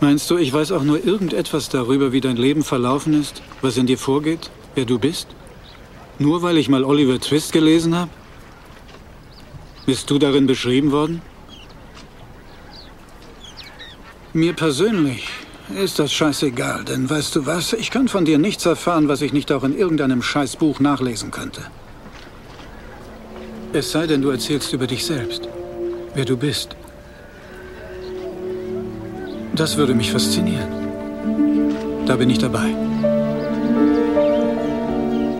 Meinst du, ich weiß auch nur irgendetwas darüber, wie dein Leben verlaufen ist, was in dir vorgeht, wer du bist? Nur weil ich mal Oliver Twist gelesen habe? Bist du darin beschrieben worden? Mir persönlich ist das scheißegal, denn weißt du was? Ich kann von dir nichts erfahren, was ich nicht auch in irgendeinem Scheißbuch nachlesen könnte. Es sei denn, du erzählst über dich selbst, wer du bist. Das würde mich faszinieren. Da bin ich dabei.